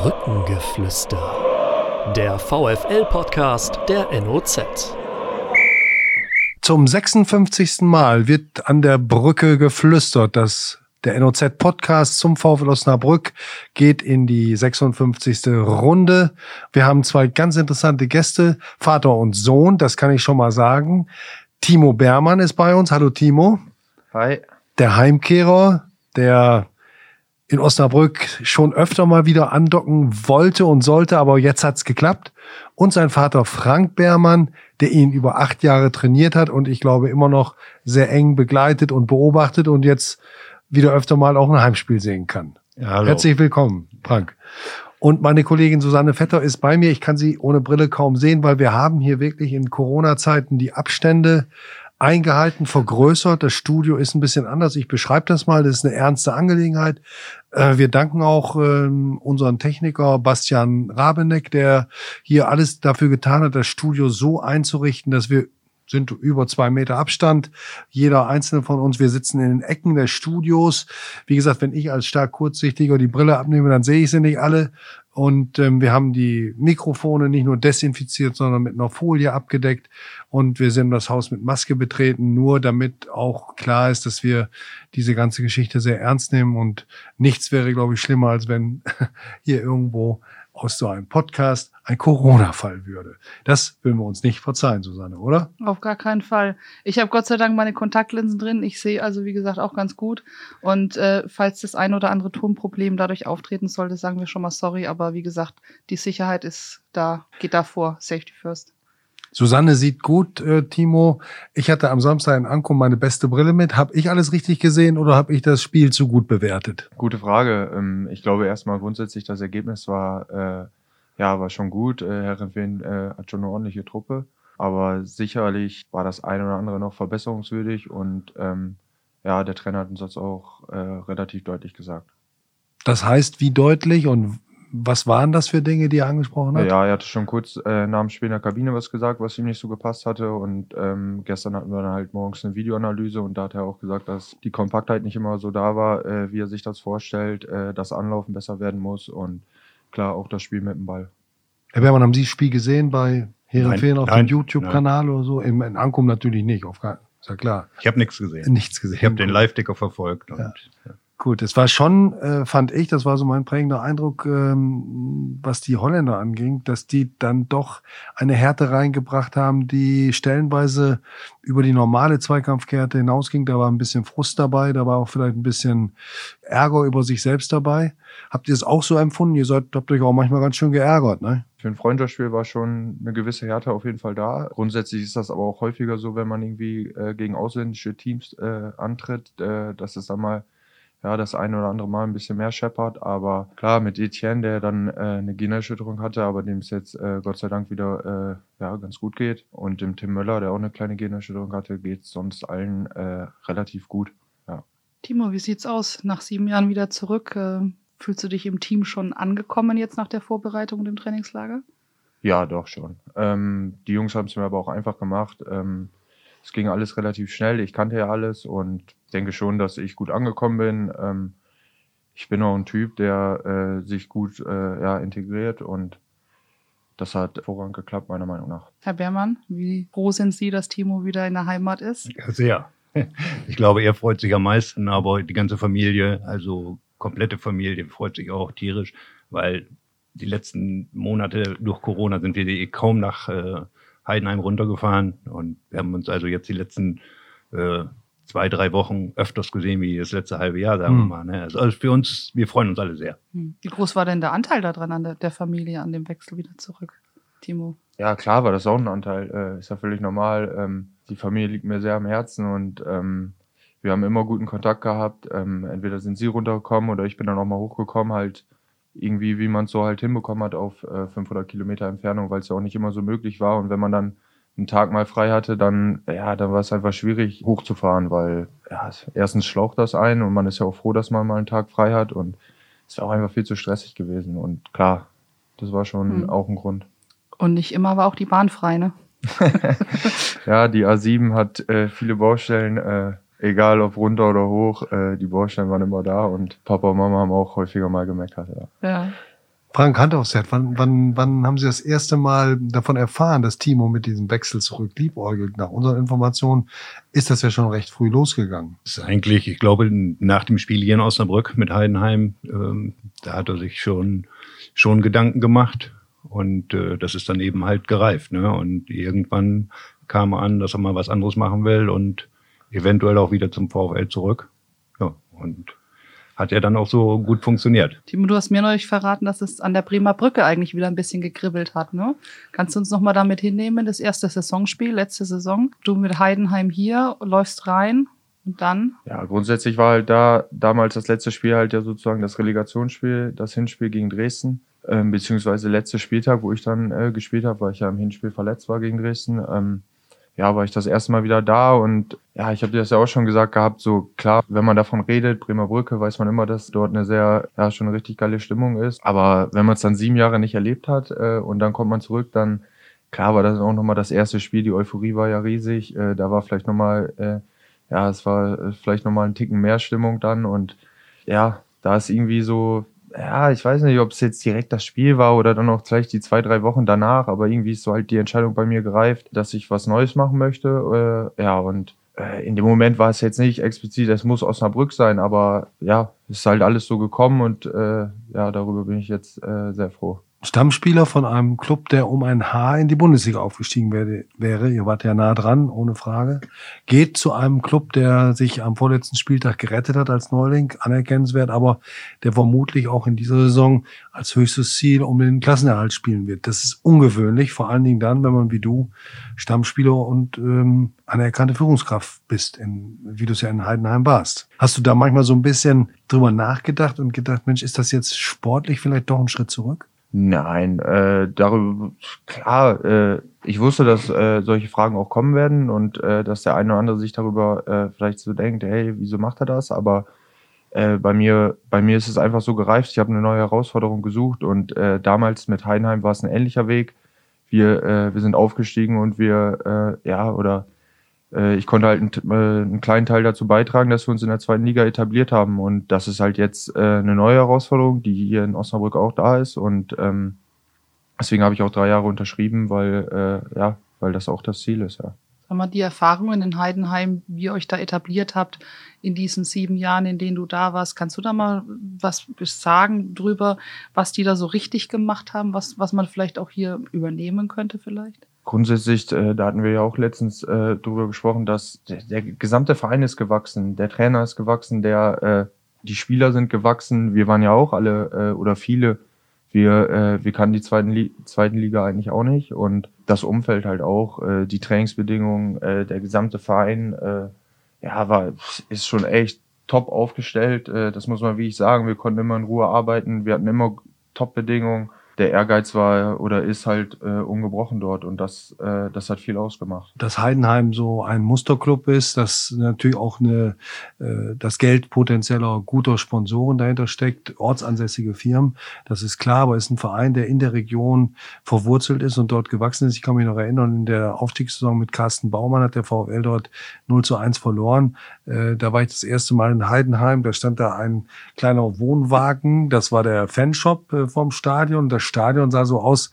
Brückengeflüster. Der VFL-Podcast der NOZ. Zum 56. Mal wird an der Brücke geflüstert. Das der NOZ-Podcast zum VfL Osnabrück geht in die 56. Runde. Wir haben zwei ganz interessante Gäste, Vater und Sohn, das kann ich schon mal sagen. Timo Bermann ist bei uns. Hallo Timo. Hi. Der Heimkehrer, der in Osnabrück schon öfter mal wieder andocken wollte und sollte, aber jetzt hat's geklappt. Und sein Vater Frank Beermann, der ihn über acht Jahre trainiert hat und ich glaube immer noch sehr eng begleitet und beobachtet und jetzt wieder öfter mal auch ein Heimspiel sehen kann. Hallo. Herzlich willkommen, Frank. Und meine Kollegin Susanne Vetter ist bei mir. Ich kann sie ohne Brille kaum sehen, weil wir haben hier wirklich in Corona-Zeiten die Abstände eingehalten, vergrößert. Das Studio ist ein bisschen anders. Ich beschreibe das mal. Das ist eine ernste Angelegenheit. Äh, wir danken auch ähm, unseren Techniker Bastian Rabeneck, der hier alles dafür getan hat, das Studio so einzurichten, dass wir sind über zwei Meter Abstand. Jeder einzelne von uns, wir sitzen in den Ecken des Studios. Wie gesagt, wenn ich als stark kurzsichtiger die Brille abnehme, dann sehe ich sie nicht alle. Und ähm, wir haben die Mikrofone nicht nur desinfiziert, sondern mit einer Folie abgedeckt. Und wir sind das Haus mit Maske betreten, nur damit auch klar ist, dass wir diese ganze Geschichte sehr ernst nehmen. Und nichts wäre, glaube ich, schlimmer, als wenn hier irgendwo aus so einem Podcast ein Corona-Fall würde. Das würden wir uns nicht verzeihen, Susanne, oder? Auf gar keinen Fall. Ich habe Gott sei Dank meine Kontaktlinsen drin. Ich sehe also, wie gesagt, auch ganz gut. Und äh, falls das ein oder andere Tonproblem dadurch auftreten sollte, sagen wir schon mal sorry. Aber wie gesagt, die Sicherheit ist da, geht da vor. Safety first. Susanne sieht gut, äh, Timo. Ich hatte am Samstag in Ankunft meine beste Brille mit. Habe ich alles richtig gesehen oder habe ich das Spiel zu gut bewertet? Gute Frage. Ähm, ich glaube erstmal grundsätzlich, das Ergebnis war, äh, ja, war schon gut. Äh, Herrenfehn äh, hat schon eine ordentliche Truppe. Aber sicherlich war das eine oder andere noch verbesserungswürdig und ähm, ja, der Trainer hat uns das auch äh, relativ deutlich gesagt. Das heißt, wie deutlich und was waren das für Dinge, die er angesprochen hat? Ja, er hatte schon kurz äh, nach dem Spiel in der Kabine was gesagt, was ihm nicht so gepasst hatte. Und ähm, gestern hatten wir dann halt morgens eine Videoanalyse und da hat er auch gesagt, dass die Kompaktheit nicht immer so da war, äh, wie er sich das vorstellt, äh, dass Anlaufen besser werden muss und klar auch das Spiel mit dem Ball. Herr Bermann, haben Sie das Spiel gesehen bei Herrenfehlen auf dem YouTube-Kanal oder so? In, in Ankum natürlich nicht, auf, ist ja klar. Ich habe nichts gesehen. Nichts gesehen. Ich habe den Live-Ticker verfolgt. Und, ja. Gut, es war schon, äh, fand ich, das war so mein prägender Eindruck, ähm, was die Holländer anging, dass die dann doch eine Härte reingebracht haben, die stellenweise über die normale Zweikampfkehärte hinausging. Da war ein bisschen Frust dabei, da war auch vielleicht ein bisschen Ärger über sich selbst dabei. Habt ihr es auch so empfunden? Ihr seid, habt euch auch manchmal ganz schön geärgert, ne? Für ein Freundschaftsspiel war schon eine gewisse Härte auf jeden Fall da. Grundsätzlich ist das aber auch häufiger so, wenn man irgendwie äh, gegen ausländische Teams äh, antritt, äh, dass es dann mal ja, das eine oder andere Mal ein bisschen mehr scheppert. Aber klar, mit Etienne, der dann äh, eine Gehirnerschütterung hatte, aber dem es jetzt äh, Gott sei Dank wieder äh, ja, ganz gut geht. Und dem Tim Möller, der auch eine kleine Gehirnerschütterung hatte, geht es sonst allen äh, relativ gut. Ja. Timo, wie sieht's aus? Nach sieben Jahren wieder zurück. Äh, fühlst du dich im Team schon angekommen jetzt nach der Vorbereitung und dem Trainingslager? Ja, doch schon. Ähm, die Jungs haben es mir aber auch einfach gemacht. Ähm, es ging alles relativ schnell. Ich kannte ja alles und denke schon, dass ich gut angekommen bin. Ähm, ich bin auch ein Typ, der äh, sich gut äh, ja, integriert und das hat hervorragend geklappt, meiner Meinung nach. Herr Beermann, wie froh sind Sie, dass Timo wieder in der Heimat ist? Ja, sehr. Ich glaube, er freut sich am meisten, aber die ganze Familie, also komplette Familie, freut sich auch tierisch, weil die letzten Monate durch Corona sind wir eh kaum nach äh, Heidenheim runtergefahren und wir haben uns also jetzt die letzten äh, zwei, drei Wochen öfters gesehen wie das letzte halbe Jahr, sagen hm. wir mal. Ne? Also, also für uns, wir freuen uns alle sehr. Hm. Wie groß war denn der Anteil daran an der, der, Familie, an dem Wechsel wieder zurück, Timo? Ja, klar war das auch ein Anteil. Äh, ist ja völlig normal. Ähm, die Familie liegt mir sehr am Herzen und ähm, wir haben immer guten Kontakt gehabt. Ähm, entweder sind sie runtergekommen oder ich bin dann auch mal hochgekommen, halt irgendwie, wie man es so halt hinbekommen hat auf äh, 500 Kilometer Entfernung, weil es ja auch nicht immer so möglich war. Und wenn man dann einen Tag mal frei hatte, dann, ja, dann war es einfach schwierig hochzufahren, weil ja, erstens schlaucht das ein und man ist ja auch froh, dass man mal einen Tag frei hat und es war auch einfach viel zu stressig gewesen. Und klar, das war schon hm. auch ein Grund. Und nicht immer war auch die Bahn frei, ne? ja, die A7 hat äh, viele Baustellen. Äh, egal ob runter oder hoch, äh, die Baustellen waren immer da und Papa und Mama haben auch häufiger mal gemeckert. Ja. ja. Frank, Hand aufs Herz, wann, wann, wann haben Sie das erste Mal davon erfahren, dass Timo mit diesem Wechsel zurück liebäugelt? Nach unseren Informationen ist das ja schon recht früh losgegangen. Das ist eigentlich, ich glaube, nach dem Spiel hier in Osnabrück mit Heidenheim, ähm, da hat er sich schon, schon Gedanken gemacht. Und äh, das ist dann eben halt gereift. Ne? Und irgendwann kam er an, dass er mal was anderes machen will und eventuell auch wieder zum VfL zurück. Ja, und hat ja dann auch so gut funktioniert. Timo, du hast mir neulich verraten, dass es an der Bremer Brücke eigentlich wieder ein bisschen gekribbelt hat. Ne? Kannst du uns nochmal damit hinnehmen, das erste Saisonspiel, letzte Saison? Du mit Heidenheim hier, läufst rein und dann? Ja, grundsätzlich war halt da damals das letzte Spiel halt ja sozusagen das Relegationsspiel, das Hinspiel gegen Dresden, ähm, beziehungsweise letzte Spieltag, wo ich dann äh, gespielt habe, weil ich ja im Hinspiel verletzt war gegen Dresden. Ähm, ja, war ich das erste Mal wieder da und ja, ich habe dir das ja auch schon gesagt gehabt, so klar, wenn man davon redet, Bremer Brücke, weiß man immer, dass dort eine sehr, ja, schon eine richtig geile Stimmung ist. Aber wenn man es dann sieben Jahre nicht erlebt hat äh, und dann kommt man zurück, dann klar war das auch nochmal das erste Spiel, die Euphorie war ja riesig, äh, da war vielleicht nochmal, äh, ja, es war äh, vielleicht nochmal ein Ticken mehr Stimmung dann und ja, da ist irgendwie so, ja, ich weiß nicht, ob es jetzt direkt das Spiel war oder dann auch vielleicht die zwei, drei Wochen danach, aber irgendwie ist so halt die Entscheidung bei mir gereift, dass ich was Neues machen möchte. Äh, ja, und äh, in dem Moment war es jetzt nicht explizit, es muss Osnabrück sein, aber ja, ist halt alles so gekommen und äh, ja, darüber bin ich jetzt äh, sehr froh. Stammspieler von einem Club, der um ein Haar in die Bundesliga aufgestiegen wäre, wäre, ihr wart ja nah dran, ohne Frage, geht zu einem Club, der sich am vorletzten Spieltag gerettet hat als Neuling, anerkennenswert, aber der vermutlich auch in dieser Saison als höchstes Ziel um den Klassenerhalt spielen wird. Das ist ungewöhnlich, vor allen Dingen dann, wenn man wie du Stammspieler und ähm, anerkannte Führungskraft bist, in, wie du es ja in Heidenheim warst. Hast du da manchmal so ein bisschen drüber nachgedacht und gedacht, Mensch, ist das jetzt sportlich vielleicht doch ein Schritt zurück? Nein, äh, darüber, klar, äh, ich wusste, dass äh, solche Fragen auch kommen werden und äh, dass der eine oder andere sich darüber äh, vielleicht so denkt, hey, wieso macht er das? Aber äh, bei mir, bei mir ist es einfach so gereift. Ich habe eine neue Herausforderung gesucht und äh, damals mit Heidenheim war es ein ähnlicher Weg. Wir, äh, wir sind aufgestiegen und wir, äh, ja, oder ich konnte halt einen, äh, einen, kleinen Teil dazu beitragen, dass wir uns in der zweiten Liga etabliert haben. Und das ist halt jetzt äh, eine neue Herausforderung, die hier in Osnabrück auch da ist. Und ähm, deswegen habe ich auch drei Jahre unterschrieben, weil, äh, ja, weil das auch das Ziel ist, ja. Sag mal, die Erfahrungen in Heidenheim, wie ihr euch da etabliert habt in diesen sieben Jahren, in denen du da warst, kannst du da mal was sagen drüber, was die da so richtig gemacht haben, was, was man vielleicht auch hier übernehmen könnte vielleicht? Grundsätzlich, äh, da hatten wir ja auch letztens äh, drüber gesprochen, dass der, der gesamte Verein ist gewachsen, der Trainer ist gewachsen, der äh, die Spieler sind gewachsen. Wir waren ja auch alle äh, oder viele. Wir äh, wir kannten die zweiten, zweiten Liga eigentlich auch nicht und das Umfeld halt auch, äh, die Trainingsbedingungen, äh, der gesamte Verein, äh, ja war ist schon echt top aufgestellt. Äh, das muss man wie ich sagen. Wir konnten immer in Ruhe arbeiten. Wir hatten immer Top-Bedingungen der Ehrgeiz war oder ist halt äh, ungebrochen dort und das, äh, das hat viel ausgemacht. Dass Heidenheim so ein Musterclub ist, dass natürlich auch eine, äh, das Geld potenzieller guter Sponsoren dahinter steckt, ortsansässige Firmen, das ist klar, aber ist ein Verein, der in der Region verwurzelt ist und dort gewachsen ist. Ich kann mich noch erinnern, in der Aufstiegssaison mit Carsten Baumann hat der VfL dort 0 zu 1 verloren. Äh, da war ich das erste Mal in Heidenheim, da stand da ein kleiner Wohnwagen, das war der Fanshop äh, vom Stadion, da Stadion sah so aus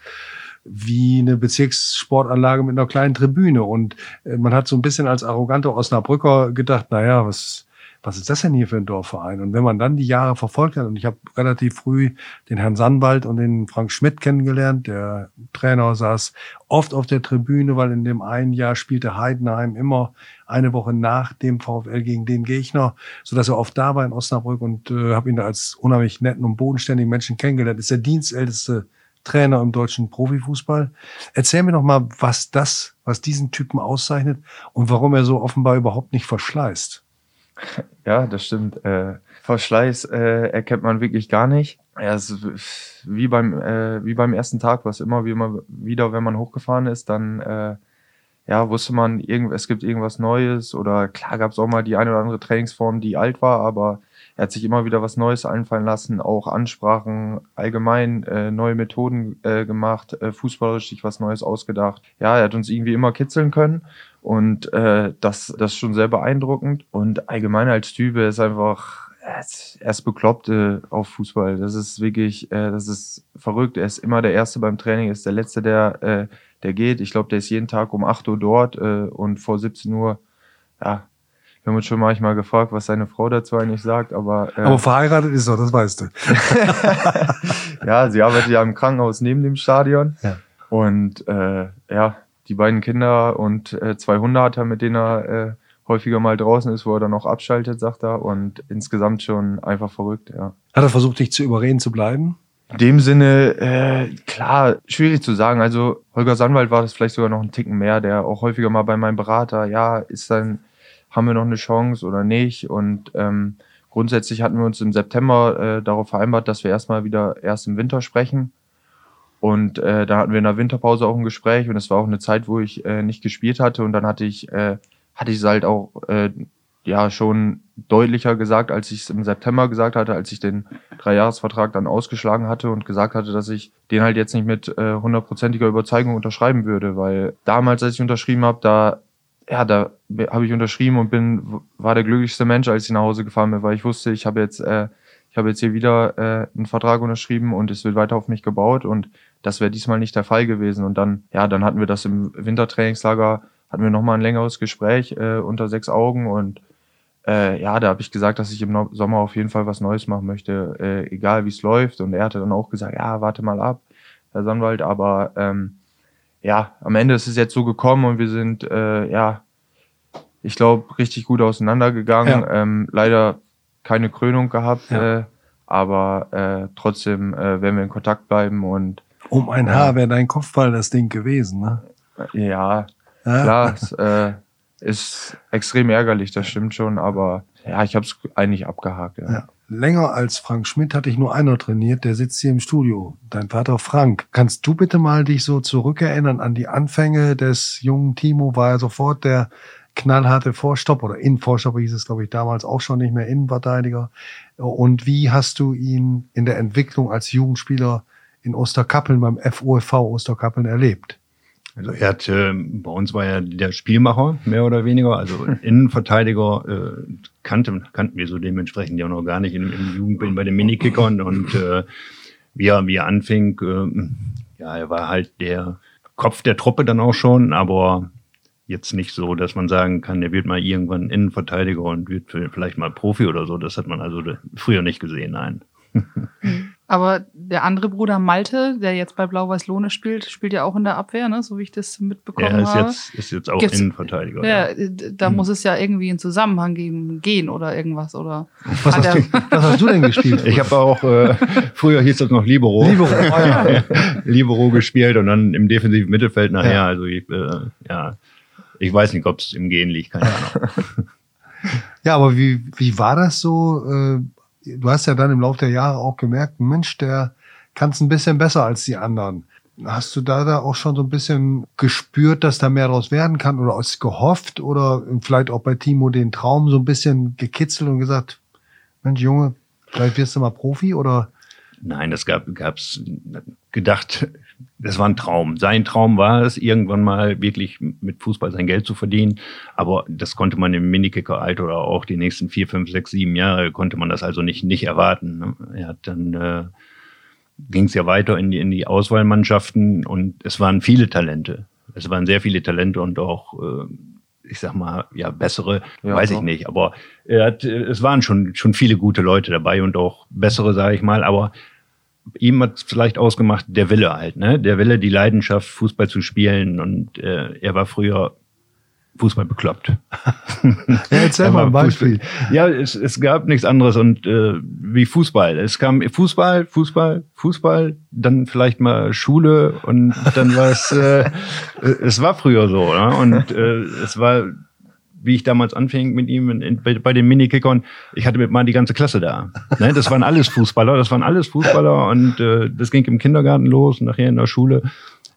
wie eine Bezirkssportanlage mit einer kleinen Tribüne. Und äh, man hat so ein bisschen als arroganter Osnabrücker gedacht, naja, was, was ist das denn hier für ein Dorfverein? Und wenn man dann die Jahre verfolgt hat, und ich habe relativ früh den Herrn Sandwald und den Frank Schmidt kennengelernt, der Trainer saß oft auf der Tribüne, weil in dem einen Jahr spielte Heidenheim immer eine Woche nach dem VfL gegen den Gegner, so dass er oft da war in Osnabrück und äh, habe ihn da als unheimlich netten und bodenständigen Menschen kennengelernt. Ist der dienstälteste Trainer im deutschen Profifußball. Erzähl mir doch mal, was das, was diesen Typen auszeichnet und warum er so offenbar überhaupt nicht verschleißt. Ja, das stimmt. Äh, Verschleiß äh, erkennt man wirklich gar nicht. Ja, es ist wie beim äh, wie beim ersten Tag, was immer wie immer wieder, wenn man hochgefahren ist, dann äh, ja wusste man, irgend, es gibt irgendwas Neues oder klar gab es auch mal die eine oder andere Trainingsform, die alt war, aber er hat sich immer wieder was Neues einfallen lassen, auch Ansprachen, allgemein äh, neue Methoden äh, gemacht, äh, fußballerisch sich was Neues ausgedacht. Ja, er hat uns irgendwie immer kitzeln können und äh, das, das ist schon sehr beeindruckend. Und allgemein als Typ ist einfach er ist- er ist bekloppt äh, auf Fußball. Das ist wirklich, äh, das ist verrückt. Er ist immer der Erste beim Training, er ist der Letzte, der, äh, der geht. Ich glaube, der ist jeden Tag um 8 Uhr dort äh, und vor 17 Uhr, ja, wir haben uns schon manchmal gefragt, was seine Frau dazu eigentlich sagt, aber, äh, Aber verheiratet ist er, das weißt du. ja, sie arbeitet ja im Krankenhaus neben dem Stadion. Ja. Und äh, ja, die beiden Kinder und äh, zwei Hunde hat er, mit denen er äh, häufiger mal draußen ist, wo er dann auch abschaltet, sagt er. Und insgesamt schon einfach verrückt, ja. Hat er versucht, dich zu überreden zu bleiben? In dem Sinne, äh, klar, schwierig zu sagen. Also Holger Sandwald war das vielleicht sogar noch ein Ticken mehr, der auch häufiger mal bei meinem Berater, ja, ist dann, haben wir noch eine Chance oder nicht? Und ähm, grundsätzlich hatten wir uns im September äh, darauf vereinbart, dass wir erstmal wieder erst im Winter sprechen. Und äh, da hatten wir in der Winterpause auch ein Gespräch und es war auch eine Zeit, wo ich äh, nicht gespielt hatte. Und dann hatte ich, äh, hatte ich es halt auch äh, ja schon deutlicher gesagt, als ich es im September gesagt hatte, als ich den Dreijahresvertrag dann ausgeschlagen hatte und gesagt hatte, dass ich den halt jetzt nicht mit äh, hundertprozentiger Überzeugung unterschreiben würde, weil damals, als ich unterschrieben habe, da ja, da habe ich unterschrieben und bin war der glücklichste Mensch, als ich nach Hause gefahren bin, weil ich wusste, ich habe jetzt äh, ich habe jetzt hier wieder äh, einen Vertrag unterschrieben und es wird weiter auf mich gebaut und das wäre diesmal nicht der Fall gewesen und dann ja, dann hatten wir das im Wintertrainingslager, hatten wir noch mal ein längeres Gespräch äh, unter sechs Augen und äh, ja, da habe ich gesagt, dass ich im No- Sommer auf jeden Fall was Neues machen möchte, äh, egal wie es läuft. Und er hatte dann auch gesagt, ja, warte mal ab, Herr Sandwald. Aber ähm, ja, am Ende ist es jetzt so gekommen und wir sind, äh, ja, ich glaube, richtig gut auseinandergegangen. Ja. Ähm, leider keine Krönung gehabt, Ja. äh, aber äh, trotzdem äh, werden wir in Kontakt bleiben und Um ein Haar wäre dein Kopfball das Ding gewesen, ne? äh, ja, Ja? klar, es äh, ist extrem ärgerlich, das stimmt schon, aber ja, ich habe es eigentlich abgehakt. Ja. Ja. Länger als Frank Schmidt hatte ich nur einer trainiert, der sitzt hier im Studio. Dein Vater Frank. Kannst du bitte mal dich so zurückerinnern an die Anfänge des jungen Timo? War er sofort der knallharte Vorstopp oder Innenvorstopper hieß es, glaube ich, damals auch schon nicht mehr Innenverteidiger. Und wie hast du ihn in der Entwicklung als Jugendspieler in Osterkappeln beim FOFV Osterkappeln erlebt? Also er hat, äh, bei uns war er der Spielmacher, mehr oder weniger, also Innenverteidiger äh, kannte, kannten wir so dementsprechend ja noch gar nicht im, im Jugendbild bei den Minikickern und äh, wie er, wie er anfing, äh, ja, er war halt der Kopf der Truppe dann auch schon, aber jetzt nicht so, dass man sagen kann, er wird mal irgendwann Innenverteidiger und wird vielleicht mal Profi oder so. Das hat man also früher nicht gesehen, nein. Aber der andere Bruder Malte, der jetzt bei Blau-Weiß Lohne spielt, spielt ja auch in der Abwehr, ne? so wie ich das mitbekommen Er ist habe. jetzt, ist jetzt auch Gibt's- Innenverteidiger. ja, da Hm. muss es ja irgendwie einen Zusammenhang geben, gehen oder irgendwas oder. Was hast, du, was hast du denn gespielt? Ich habe auch, äh, früher hieß das noch Libero. Libero, ah, ja. Libero gespielt und dann im defensiven Mittelfeld nachher. Ja. Also ich, äh, ja, ich weiß nicht, ob es im Gehen liegt, keine Ahnung. Ja, aber wie, wie war das so? Äh, Du hast ja dann im Laufe der Jahre auch gemerkt, Mensch, der kann es ein bisschen besser als die anderen. Hast du da, da auch schon so ein bisschen gespürt, dass da mehr draus werden kann oder es gehofft oder vielleicht auch bei Timo den Traum so ein bisschen gekitzelt und gesagt, Mensch Junge, vielleicht wirst du mal Profi oder Nein, das gab gab's gedacht, das war ein Traum. Sein Traum war es, irgendwann mal wirklich mit Fußball sein Geld zu verdienen. Aber das konnte man im Minikicker-Alter oder auch die nächsten vier, fünf, sechs, sieben Jahre konnte man das also nicht, nicht erwarten. ne? Er hat dann äh, ging es ja weiter in die, in die Auswahlmannschaften und es waren viele Talente. Es waren sehr viele Talente und auch, äh, ich sag mal, ja, bessere, Ja, weiß ich nicht. Aber er hat, äh, es waren schon, schon viele gute Leute dabei und auch bessere, sage ich mal. Aber ihm hat vielleicht ausgemacht, der Wille halt, ne? Der Wille, die Leidenschaft, Fußball zu spielen. Und äh, er war früher Fußball bekloppt. ja, erzähl Er mal ein Beispiel. Fußball- Ja, es, es gab nichts anderes und äh, wie Fußball. Es kam Fußball, Fußball, Fußball, dann vielleicht mal Schule und dann war es, äh, es war früher so. Ne? Und äh, es war, wie ich damals anfing mit ihm in, in, bei, den Minikickern, ich hatte mit mal die ganze Klasse da. Ne? Das waren alles Fußballer, das waren alles Fußballer und äh, das ging im Kindergarten los und nachher in der Schule.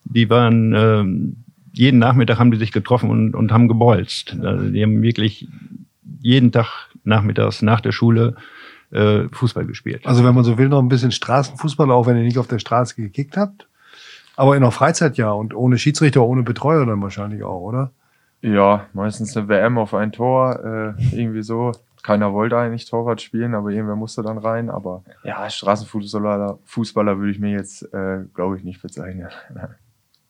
Die waren ähm, jeden Nachmittag haben die sich getroffen und, und haben gebolzt. Also die haben wirklich jeden Tag nachmittags nach der Schule äh, Fußball gespielt. Also wenn man so will, noch ein bisschen Straßenfußball, auch wenn ihr nicht auf der Straße gekickt habt. Aber in der Freizeit ja und ohne Schiedsrichter, ohne Betreuer dann wahrscheinlich auch, oder? Ja, meistens eine WM auf ein Tor, äh, irgendwie so. keiner wollte eigentlich Torwart spielen, aber irgendwer musste dann rein. Aber ja, Straßenfußballer Fußballer würde ich mir jetzt, äh, glaube ich, nicht bezeichnen.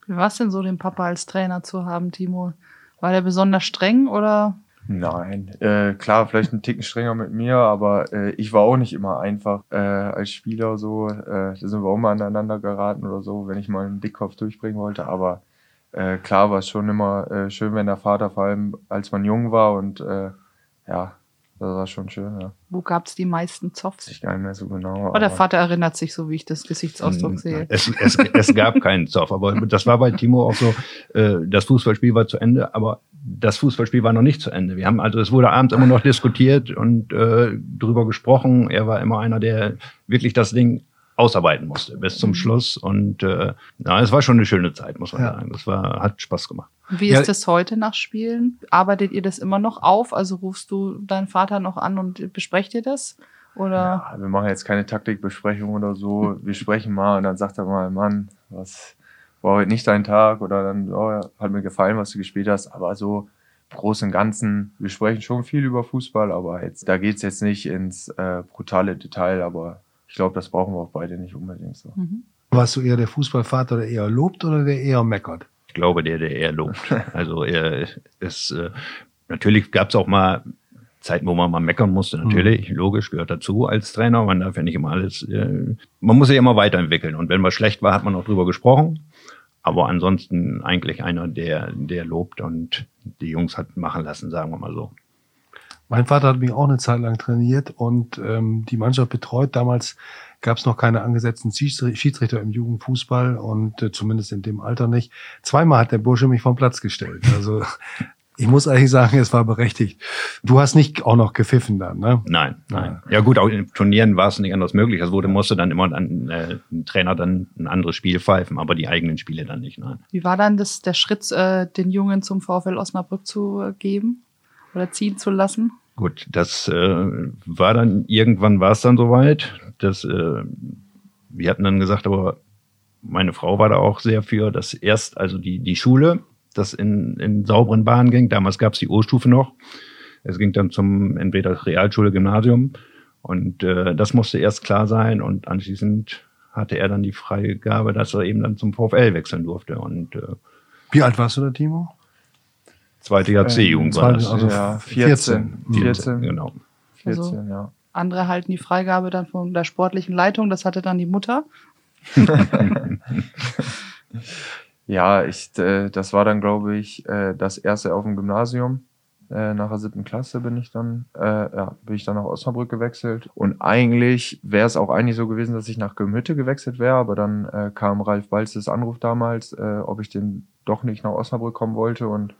Wie war es denn so, den Papa als Trainer zu haben, Timo? War der besonders streng oder? Nein, äh, klar, vielleicht ein Ticken strenger mit mir, aber äh, ich war auch nicht immer einfach äh, als Spieler so. Äh, da sind wir auch mal aneinander geraten oder so, wenn ich mal einen Dickkopf durchbringen wollte. Aber äh, klar war es schon immer äh, schön, wenn der Vater, vor allem als man jung war und äh, ja, das war schon schön, ja. Wo gab es die meisten Zoffs? Weiß ich gar nicht mehr so genau. Oh, der Vater erinnert sich so, wie ich das Gesichtsausdruck sehe. Es, es, es gab keinen Zoff, aber das war bei Timo auch so, äh, das Fußballspiel war zu Ende, aber das Fußballspiel war noch nicht zu Ende. Wir haben also, es wurde abends immer noch diskutiert und äh, drüber gesprochen. Er war immer einer, der wirklich das Ding ausarbeiten musste bis zum Schluss. Und äh, ja, es war schon eine schöne Zeit, muss man Ja. sagen. Das war, hat Spaß gemacht. Wie Ja. ist es heute nach Spielen? Arbeitet ihr das immer noch auf? Also rufst du deinen Vater noch an und besprecht ihr das? Oder? Ja, wir machen jetzt keine Taktikbesprechung oder so. Wir sprechen mal und dann sagt er mal, Mann, was war heute nicht dein Tag oder dann, oh, ja, hat mir gefallen, was du gespielt hast. Aber so im Großen und Ganzen, wir sprechen schon viel über Fußball, aber jetzt, da geht's jetzt nicht ins äh, brutale Detail, aber ich glaube, das brauchen wir auch beide nicht unbedingt so. Mhm. Warst du eher der Fußballvater, der eher lobt oder der eher meckert? Ich glaube, der, der eher lobt. Also er ist, äh, natürlich gab es auch mal Zeiten, wo man mal meckern musste, natürlich, logisch, gehört dazu als Trainer. Man darf ja nicht immer alles, äh, man muss sich immer weiterentwickeln. Und wenn was schlecht war, hat man auch drüber gesprochen. Aber ansonsten eigentlich einer, der, der lobt und die Jungs hat machen lassen, sagen wir mal so. Mein Vater hat mich auch eine Zeit lang trainiert und ähm, die Mannschaft betreut. Damals gab es noch keine angesetzten Schiedsri- Schiedsrichter im Jugendfußball und äh, zumindest in dem Alter nicht. Zweimal hat der Bursche mich vom Platz gestellt. Also ich muss eigentlich sagen, es war berechtigt. Du hast nicht auch noch gepfiffen dann, ne? Nein, nein. Ja gut, auch in Turnieren war es nicht anders möglich. Es wurde, musste dann immer ein, äh, ein Trainer dann ein anderes Spiel pfeifen, aber die eigenen Spiele dann nicht, nein. Wie war dann das, der Schritt, äh, den Jungen zum VfL Osnabrück zu äh, geben oder ziehen zu lassen? Gut, das äh, war dann, irgendwann war es dann soweit. dass äh, wir hatten dann gesagt, aber meine Frau war da auch sehr für, dass erst, also die, die Schule, das in, in sauberen Bahnen ging. Damals gab es die O-Stufe noch. Es ging dann zum entweder Realschule, Gymnasium. Und äh, das musste erst klar sein. Und anschließend hatte er dann die Freigabe, dass er eben dann zum VfL wechseln durfte. Und äh, Wie alt warst du da, Timo? Zweite Jahr C-Jugend war das. Also ja, 14. 14. 14, Genau. 14, Also- ja. Andere halten die Freigabe dann von der sportlichen Leitung, das hatte dann die Mutter. Ja, ich, äh, das war dann, glaube ich, äh, das erste auf dem Gymnasium. Äh, nach der siebten Klasse bin ich dann, äh, ja, bin ich dann nach Osnabrück gewechselt. Und eigentlich wäre es auch eigentlich so gewesen, dass ich nach Gemütte gewechselt wäre, aber dann äh, kam Ralf Balzes Anruf damals, äh, ob ich denn doch nicht nach Osnabrück kommen wollte. Und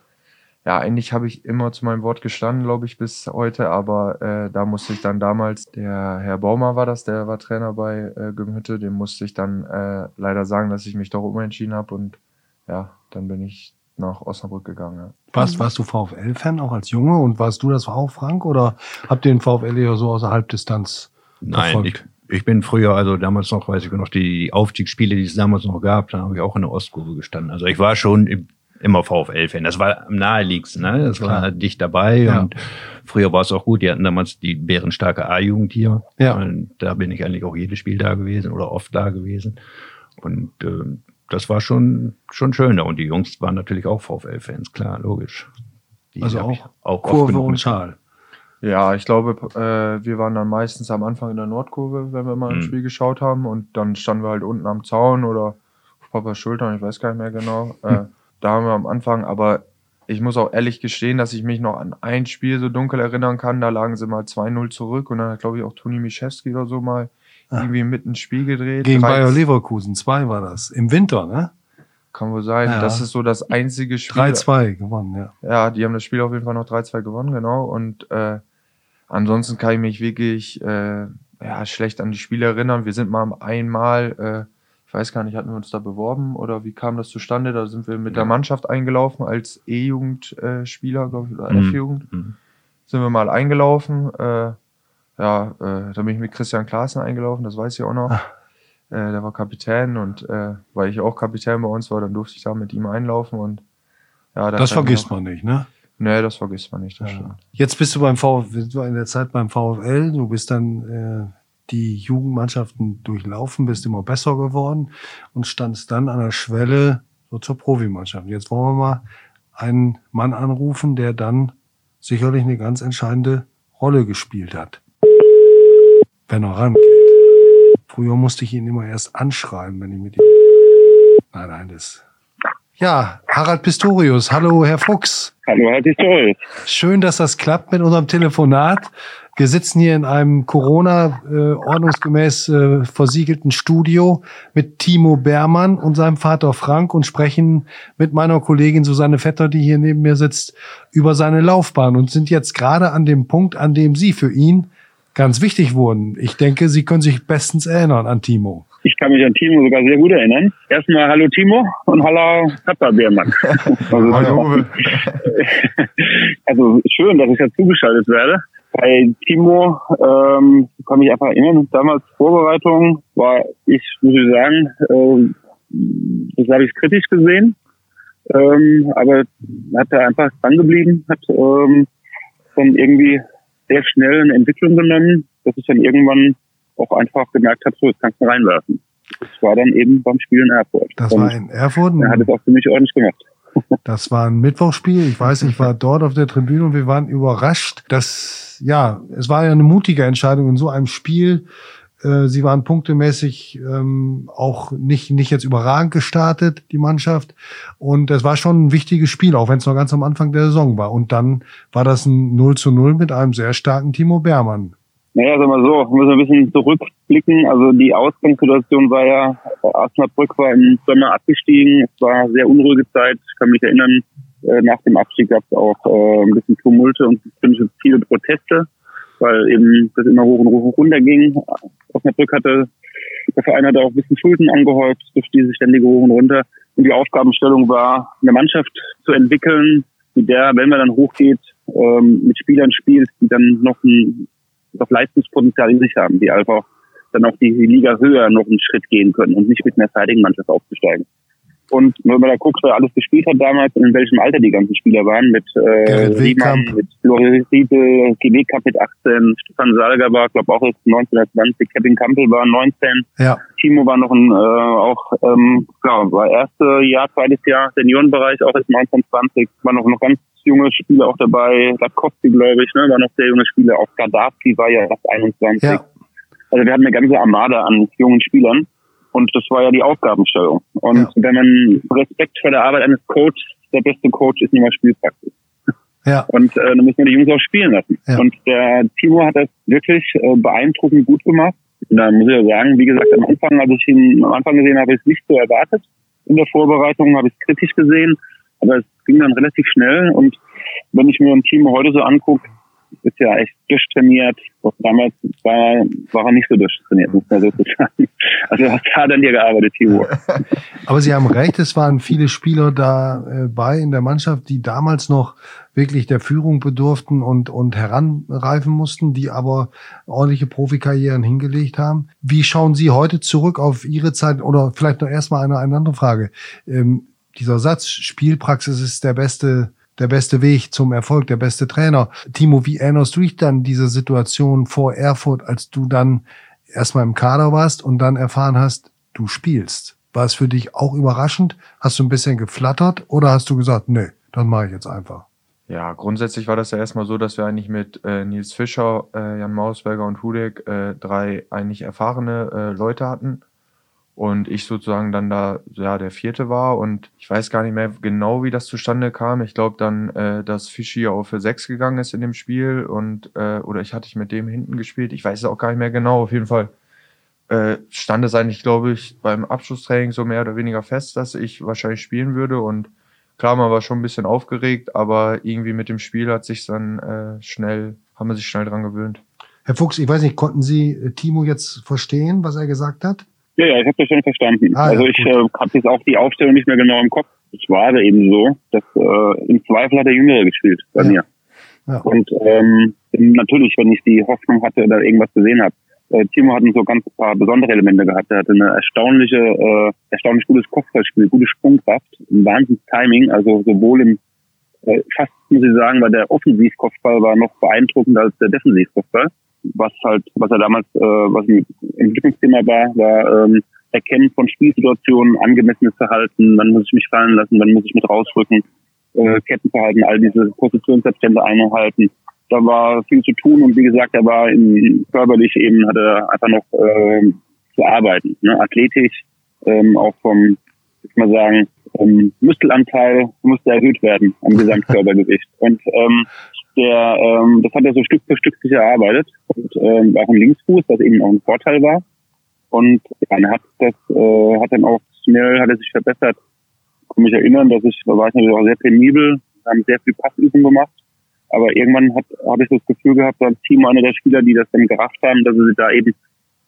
ja, eigentlich habe ich immer zu meinem Wort gestanden, glaube ich, bis heute, aber äh, da musste ich dann damals, der Herr Baumer war das, der war Trainer bei äh, Gymhütte, dem musste ich dann äh, leider sagen, dass ich mich doch umentschieden habe und ja, dann bin ich nach Osnabrück gegangen. Ja. Warst, warst du VfL-Fan auch als Junge und warst du das auch, Frank? Oder habt ihr den VfL eher so aus der Halbdistanz Nein, ich, verfolgt? ich bin früher, also damals noch, weiß ich noch, die Aufstiegsspiele, die es damals noch gab, da habe ich auch in der Ostkurve gestanden. Also ich war schon im- immer VfL-Fan. Das war am naheliegendsten, ne? Das war Klar. dicht dabei Ja. und früher war es auch gut. Die hatten damals die bärenstarke A-Jugend hier. Ja. Und da bin ich eigentlich auch jedes Spiel da gewesen oder oft da gewesen. Und äh, das war schon, schon schön. da. Und die Jungs waren natürlich auch VfL-Fans, klar, logisch. Die Also auch oft Kurve und Schal. Ja, ich glaube, äh, wir waren dann meistens am Anfang in der Nordkurve, wenn wir mal ein Mhm. Spiel geschaut haben. Und dann standen wir halt unten am Zaun oder auf Papas Schultern, ich weiß gar nicht mehr genau. Äh, da haben wir am Anfang, aber ich muss auch ehrlich gestehen, dass ich mich noch an ein Spiel so dunkel erinnern kann. Da lagen sie mal 2-0 zurück und dann hat, glaube ich, auch Toni Mischewski oder so mal Ah. irgendwie mitten ein Spiel gedreht. Gegen Drei- Bayer Leverkusen, 2 war das. Im Winter, ne? Kann wohl sein. Ja. Das ist so das einzige Spiel. 3-2 gewonnen, ja. Ja, die haben das Spiel auf jeden Fall noch 3-2 gewonnen, genau. Und äh, ansonsten kann ich mich wirklich äh, ja, schlecht an die Spiele erinnern. Wir sind mal einmal, äh, ich weiß gar nicht, hatten wir uns da beworben oder wie kam das zustande? Da sind wir mit der Mannschaft eingelaufen als E-Jugend-Spieler, Spieler, glaube ich, oder Mhm. F-Jugend. Mhm. Sind wir mal eingelaufen. Äh, ja, äh, da bin ich mit Christian Klaassen eingelaufen, das weiß ich auch noch. Äh, der war Kapitän und äh, weil ich auch Kapitän bei uns war, dann durfte ich da mit ihm einlaufen und ja, da Das vergisst man nicht, ne? Nee, das vergisst man nicht. Das Ja. stimmt. Jetzt bist du beim VfL, du in der Zeit beim VfL, du bist dann äh, die Jugendmannschaften durchlaufen, bist immer besser geworden und standst dann an der Schwelle so zur Profimannschaft. Jetzt wollen wir mal einen Mann anrufen, der dann sicherlich eine ganz entscheidende Rolle gespielt hat. Wenn er rangeht. Früher musste ich ihn immer erst anschreiben, wenn ich mit ihm. Nein, nein, das. Ja, Harald Pistorius. Hallo, Herr Fuchs. Hallo, Herr Pistorius. Schön, dass das klappt mit unserem Telefonat. Wir sitzen hier in einem Corona äh, ordnungsgemäß äh, versiegelten Studio mit Timo Bermann und seinem Vater Frank und sprechen mit meiner Kollegin Susanne Vetter, die hier neben mir sitzt, über seine Laufbahn und sind jetzt gerade an dem Punkt, an dem Sie für ihn ganz wichtig wurden. Ich denke, Sie können sich bestens erinnern an Timo. Ich kann mich an Timo sogar sehr gut erinnern. Erstmal Hallo Timo und Hallo Papa Bärmann. Also, Hallo also schön, dass ich da zugeschaltet werde. Bei Timo ähm, kann mich einfach erinnern, damals Vorbereitung war ich, muss ich sagen, ähm, das habe ich kritisch gesehen. Ähm, aber hat da einfach dran geblieben, hat ähm, dann irgendwie sehr schnell eine Entwicklung genommen, dass ich dann irgendwann auch einfach gemerkt habe, so, jetzt kannst du reinwerfen. Das war dann eben beim Spiel in Erfurt. Das und war in Erfurt. er hat es auch für mich ordentlich gemacht. Das war ein Mittwochsspiel. Ich weiß, ich war dort auf der Tribüne und wir waren überrascht, dass, ja, es war ja eine mutige Entscheidung in so einem Spiel. Äh, Sie waren punktemäßig ähm, auch nicht, nicht jetzt überragend gestartet, die Mannschaft. Und es war schon ein wichtiges Spiel, auch wenn es noch ganz am Anfang der Saison war. Und dann war das ein 0 zu 0 mit einem sehr starken Timo Bermann. Naja, sagen wir so, wir müssen ein bisschen zurückblicken. Also die Ausgangssituation war ja, Osnabrück war im Sommer abgestiegen. Es war eine sehr unruhige Zeit. Ich kann mich erinnern, äh, nach dem Abstieg gab es auch äh, ein bisschen Tumulte und ziemlich viele Proteste, weil eben das immer hoch und hoch und runter ging. Osnabrück hatte, der Verein hatte auch ein bisschen Schulden angehäuft durch diese ständige Hoch und Runter. Und die Aufgabenstellung war, eine Mannschaft zu entwickeln, mit der, wenn man dann hochgeht, ähm, mit Spielern spielt, die dann noch ein noch Leistungspotenzial in sich haben, die einfach dann auch die, Liga höher noch einen Schritt gehen können und nicht mit einer fertigen Mannschaft aufzusteigen. Und wenn man da guckt, wer alles gespielt hat damals und in welchem Alter die ganzen Spieler waren, mit äh, Riemann, mit Floris Riedel, Geweka mit 18, Stefan Salger war, glaube auch jetzt 19 oder 20, Kevin Campbell war 19, Ja, Timo war noch ein, äh, auch, ähm, klar, war erste Jahr, zweites Jahr, Seniorenbereich, auch jetzt 19, 20, waren noch, noch ganz junge Spieler auch dabei, Latkowski, glaube ich, ne, war noch sehr junge Spieler, auch Gaddafi war ja erst 21. ja, Also wir hatten eine ganze Armada an jungen Spielern und das war ja die Aufgabenstellung. Und Ja. wenn man Respekt vor der Arbeit eines Coaches, der beste Coach ist immer Spielpraxis. ja, Und äh, dann müssen wir die Jungs auch spielen lassen. Ja. Und der Timo hat das wirklich äh, beeindruckend gut gemacht. Und da muss ich ja sagen, wie gesagt, am Anfang, als ich ihn am Anfang gesehen habe, habe ich es nicht so erwartet. In der Vorbereitung habe ich es kritisch gesehen, aber es ging dann relativ schnell. Und wenn ich mir ein Timo heute so angucke, ist ja echt durchtrainiert. Und damals war, war er nicht so durchtrainiert, muss man so sagen. Also was hat an dir gearbeitet, Timo? Aber Sie haben recht, es waren viele Spieler dabei in der Mannschaft, die damals noch wirklich der Führung bedurften und, und heranreifen mussten, die aber ordentliche Profikarrieren hingelegt haben. Wie schauen Sie heute zurück auf Ihre Zeit? Oder vielleicht noch erstmal eine, eine andere Frage. Ähm, dieser Satz, Spielpraxis ist der beste, der beste Weg zum Erfolg, der beste Trainer. Timo, wie erinnerst du dich dann diese Situation vor Erfurt, als du dann erstmal im Kader warst und dann erfahren hast, du spielst? War es für dich auch überraschend? Hast du ein bisschen geflattert oder hast du gesagt, nee, das mache ich jetzt einfach? Ja, grundsätzlich war das ja erstmal so, dass wir eigentlich mit äh, Nils Fischer, äh, Jan Mausberger und Hudek äh, drei eigentlich erfahrene äh, Leute hatten. Und ich sozusagen dann da ja der vierte war und ich weiß gar nicht mehr genau, wie das zustande kam. Ich glaube dann, äh, dass Fischi auch für sechs gegangen ist in dem Spiel und äh, oder ich hatte ich mit dem hinten gespielt. Ich weiß es auch gar nicht mehr genau. Auf jeden Fall äh, stand es eigentlich, glaube ich, beim Abschlusstraining so mehr oder weniger fest, dass ich wahrscheinlich spielen würde und klar, man war schon ein bisschen aufgeregt, aber irgendwie mit dem Spiel hat sich dann äh, schnell, haben wir sich schnell dran gewöhnt. Herr Fuchs, ich weiß nicht, konnten Sie äh, Timo jetzt verstehen, was er gesagt hat? Ja, ja, ich habe das schon verstanden. Ah, ja, also ich gut. äh, habe jetzt auch die Aufstellung nicht mehr genau im Kopf. Es war aber eben so, dass äh, im Zweifel hat der Jüngere gespielt bei Ja. mir. Ja. Und ähm, natürlich, wenn ich die Hoffnung hatte oder irgendwas gesehen habe. Äh, Timo hat so ganz paar besondere Elemente gehabt. Er hatte eine erstaunliche, äh, erstaunlich gutes Kopfballspiel, gute Sprungkraft, ein wahnsinniges Timing, also sowohl im äh, fast, muss ich sagen, weil der Offensivkopfball war noch beeindruckender als der Defensivkopfball. Was halt, was er damals, äh, was ein Entwicklungsthema war, war ähm, Erkennen von Spielsituationen, angemessenes Verhalten, wann muss ich mich fallen lassen, wann muss ich mit rausrücken, äh, Kettenverhalten, all diese Positionsabstände einhalten. Da war viel zu tun und wie gesagt, er war in, körperlich eben, hat er einfach noch äh, zu arbeiten. Ne? Athletisch, ähm, auch vom, mal sagen, ähm, Muskelanteil musste erhöht werden am Gesamtkörpergewicht. Und ähm, der, ähm, das hat er so Stück für Stück sich erarbeitet und ähm, auch ein Linksfuß, was eben auch ein Vorteil war. Und er hat das, äh, hat dann auch schnell, hat er sich verbessert. Ich kann mich erinnern, dass ich, da war ich natürlich auch sehr penibel, haben sehr viel Passübung gemacht. Aber irgendwann habe ich das Gefühl gehabt, dass Timo einer der Spieler, die das dann gerafft haben, dass sie da eben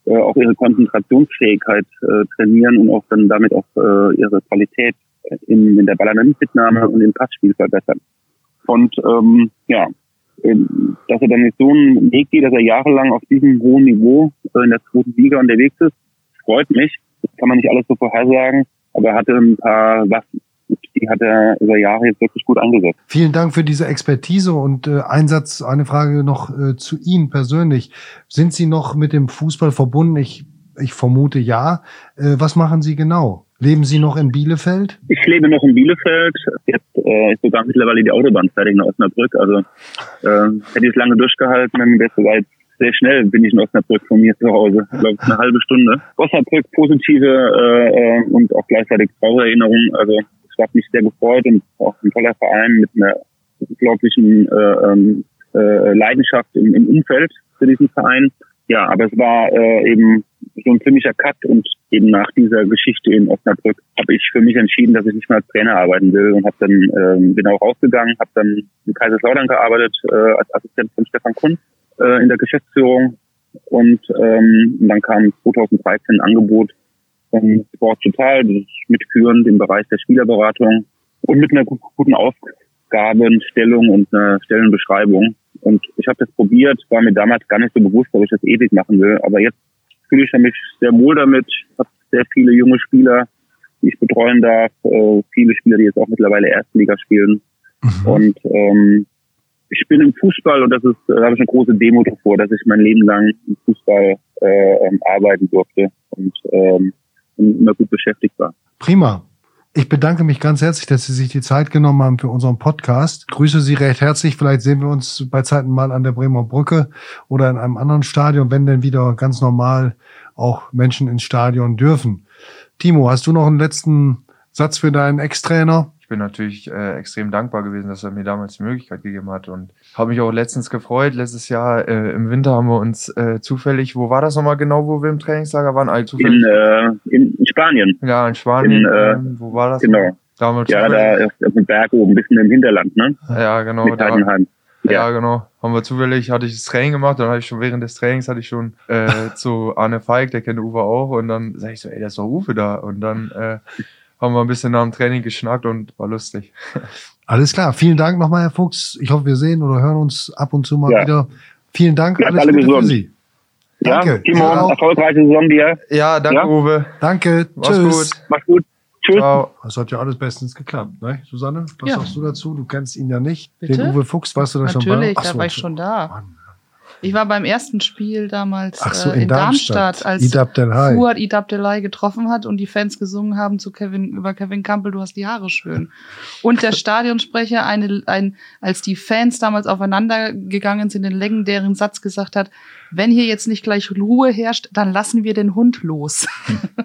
äh, auch ihre Konzentrationsfähigkeit äh, trainieren und auch dann damit auch äh, ihre Qualität in, in der Ballanalytiknahme und im Passspiel verbessern. Und ähm, ja, ähm, dass er dann jetzt so einen Weg geht, dass er jahrelang auf diesem hohen Niveau äh, in der zweiten Liga unterwegs ist, freut mich. Das kann man nicht alles so vorhersagen, aber er hatte ein paar Waffen. Die hat er über Jahre jetzt wirklich gut eingesetzt. Vielen Dank für diese Expertise und äh, Einsatz. Eine Frage noch äh, zu Ihnen persönlich. Sind Sie noch mit dem Fußball verbunden? Ich, ich vermute ja. Äh, was machen Sie genau? Leben Sie noch in Bielefeld? Ich lebe noch in Bielefeld. Jetzt äh, ist sogar mittlerweile die Autobahn fertig nach Osnabrück. Also äh, hätte ich es lange durchgehalten, dann wäre es soweit sehr schnell bin ich in Osnabrück von mir zu Hause. Ich glaube, eine halbe Stunde. Osnabrück, positive äh, äh, und auch gleichzeitig traurige Erinnerungen. Also hat mich sehr gefreut und auch ein toller Verein mit einer unglaublichen äh, ähm, äh, Leidenschaft im, im Umfeld für diesen Verein. Ja, aber es war äh, eben so ein ziemlicher Cut und eben nach dieser Geschichte in Osnabrück habe ich für mich entschieden, dass ich nicht mehr als Trainer arbeiten will und habe dann ähm, bin auch rausgegangen, habe dann in Kaiserslautern gearbeitet äh, als Assistent von Stefan Kunz äh, in der Geschäftsführung und ähm, dann kam 2013 ein Angebot von Sport Total, das ist mitführend im Bereich der Spielerberatung und mit einer guten Aufgabenstellung und einer Stellenbeschreibung. Und ich habe das probiert, war mir damals gar nicht so bewusst, ob ich das ewig machen will. Aber jetzt fühle ich mich sehr wohl damit. Ich habe sehr viele junge Spieler, die ich betreuen darf. Äh, viele Spieler, die jetzt auch mittlerweile Erstliga spielen. Mhm. Und ähm, ich bin im Fußball und das ist, da habe ich eine große Demo davor, dass ich mein Leben lang im Fußball äh, ähm, arbeiten durfte und, ähm, und immer gut beschäftigt war. Prima. Ich bedanke mich ganz herzlich, dass Sie sich die Zeit genommen haben für unseren Podcast. grüße Sie recht herzlich. Vielleicht sehen wir uns bei Zeiten mal an der Bremer Brücke oder in einem anderen Stadion, wenn denn wieder ganz normal auch Menschen ins Stadion dürfen. Timo, hast du noch einen letzten Satz für deinen Ex-Trainer? Bin natürlich äh, extrem dankbar gewesen, dass er mir damals die Möglichkeit gegeben hat und habe mich auch letztens gefreut. Letztes Jahr äh, im Winter haben wir uns äh, zufällig, wo war das nochmal genau, wo wir im Trainingslager waren? Also zufällig, in, äh, in, in Spanien. Ja, in Spanien. In, äh, ähm, wo war das? Genau. Damals ja, da auf dem Berg oben, ein bisschen im Hinterland, ne? Ja, genau. Mit da, ja. ja, genau. Haben wir zufällig, hatte ich das Training gemacht, dann hatte ich schon während des Trainings hatte ich schon äh, zu Arne Feig, der kennt Uwe auch, und dann sag ich so, ey, der ist doch Uwe da. Und dann äh, haben wir ein bisschen nach dem Training geschnackt und war lustig. Alles klar. Vielen Dank nochmal, Herr Fuchs. Ich hoffe, wir sehen oder hören uns ab und zu mal ja. wieder. Vielen Dank. Ja, alles alle Gute gesund. für Sie. Danke. Ja, Timo, erfolgreiche Saison dir. Ja, danke, ja? Uwe. Danke. Mach's Tschüss. Gut. Mach's gut. Tschüss. Ciao. Das hat ja alles bestens geklappt, ne? Susanne, was ja. sagst du dazu? Du kennst ihn ja nicht. Bitte? Den Uwe Fuchs, warst du da Natürlich, schon bei? Natürlich, da war ich schon da. Mann. Ich war beim ersten Spiel damals so, äh, in, in Darmstadt, Darmstadt, als Idab Delhai. Fuad Idab Delay getroffen hat und die Fans gesungen haben zu Kevin über Kevin Campbell, du hast die Haare schön. Und der Stadionsprecher, eine, ein, als die Fans damals aufeinander gegangen sind, den legendären Satz gesagt hat, wenn hier jetzt nicht gleich Ruhe herrscht, dann lassen wir den Hund los.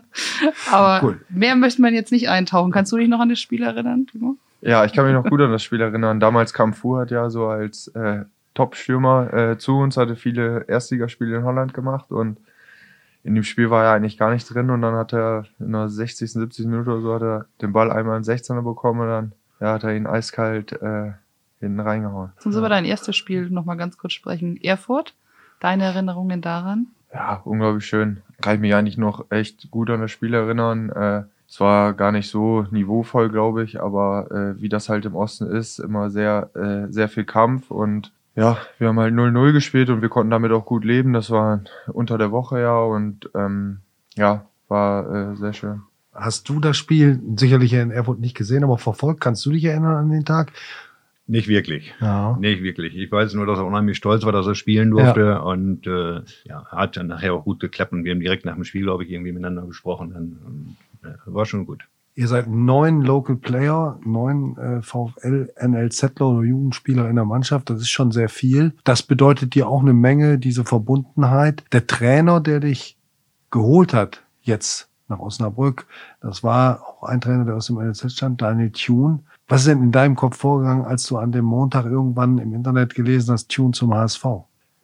Aber cool. mehr möchte man jetzt nicht eintauchen. Kannst du dich noch an das Spiel erinnern, Timo? Ja, ich kann mich noch gut an das Spiel erinnern. Damals kam Fuad ja so als äh, Top-Stürmer äh, zu uns, hatte viele Erstligaspiele in Holland gemacht und in dem Spiel war er eigentlich gar nicht drin und dann hat er in der 60., 70. Minute oder so hat er den Ball einmal in 16er bekommen und dann ja, hat er ihn eiskalt äh, hinten reingehauen. Lass uns über dein erstes Spiel nochmal ganz kurz sprechen. Erfurt, deine Erinnerungen daran? Ja, unglaublich schön. Kann ich mich eigentlich noch echt gut an das Spiel erinnern. Äh, es war gar nicht so niveauvoll, glaube ich, aber äh, wie das halt im Osten ist, immer sehr, äh, sehr viel Kampf und ja, wir haben halt 0-0 gespielt und wir konnten damit auch gut leben. Das war unter der Woche ja und ähm, ja, war äh, sehr schön. Hast du das Spiel sicherlich in Erfurt nicht gesehen, aber verfolgt? Kannst du dich erinnern an den Tag? Nicht wirklich. Ja. Nicht wirklich. Ich weiß nur, dass er unheimlich stolz war, dass er spielen durfte. Und äh, ja, hat dann nachher auch gut geklappt. Und wir haben direkt nach dem Spiel, glaube ich, irgendwie miteinander gesprochen. Dann, und, ja, war schon gut. Ihr seid neun Local Player, neun äh, VfL, NLZler oder Jugendspieler in der Mannschaft. Das ist schon sehr viel. Das bedeutet dir auch eine Menge, diese Verbundenheit. Der Trainer, der dich geholt hat, jetzt nach Osnabrück, das war auch ein Trainer, der aus dem NLZ stand, Daniel Thune. Was ist denn in deinem Kopf vorgegangen, als du an dem Montag irgendwann im Internet gelesen hast, Tune zum HSV?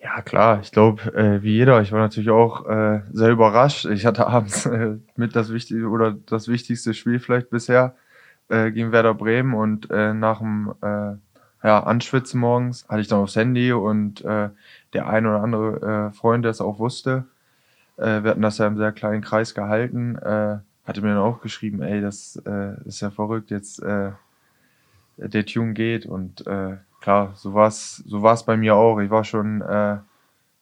Ja, klar. Ich glaube, äh, wie jeder, ich war natürlich auch äh, sehr überrascht. Ich hatte abends äh, mit das wichtigste oder das wichtigste Spiel vielleicht bisher äh, gegen Werder Bremen und äh, nach dem äh, ja, Anschwitzen morgens hatte ich dann aufs Handy und äh, der ein oder andere äh, Freund, der es auch wusste, äh, wir hatten das ja im sehr kleinen Kreis gehalten, äh, hatte mir dann auch geschrieben, ey, das äh, ist ja verrückt, jetzt äh, der Tune geht und äh, klar, so war's, so war's bei mir auch. Ich war schon, äh,